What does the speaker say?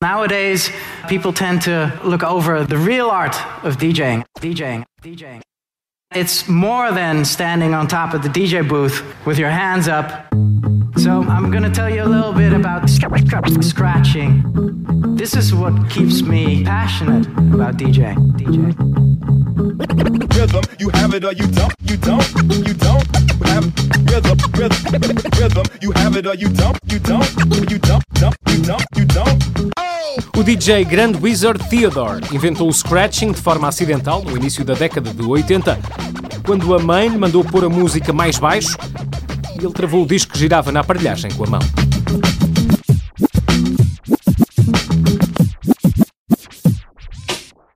Nowadays, people tend to look over the real art of DJing. DJing. DJing. It's more than standing on top of the DJ booth with your hands up. So I'm gonna tell you a little bit about scratching. This is what keeps me passionate about DJing. DJ. Rhythm, you have it or you don't, you don't, you don't have rhythm, rhythm, rhythm, you have it or you don't, you don't, you don't, don't, you don't, you don't. O DJ Grand Wizard Theodore inventou o scratching de forma acidental no início da década de 80, quando a mãe lhe mandou pôr a música mais baixo e ele travou o disco que girava na aparelhagem com a mão.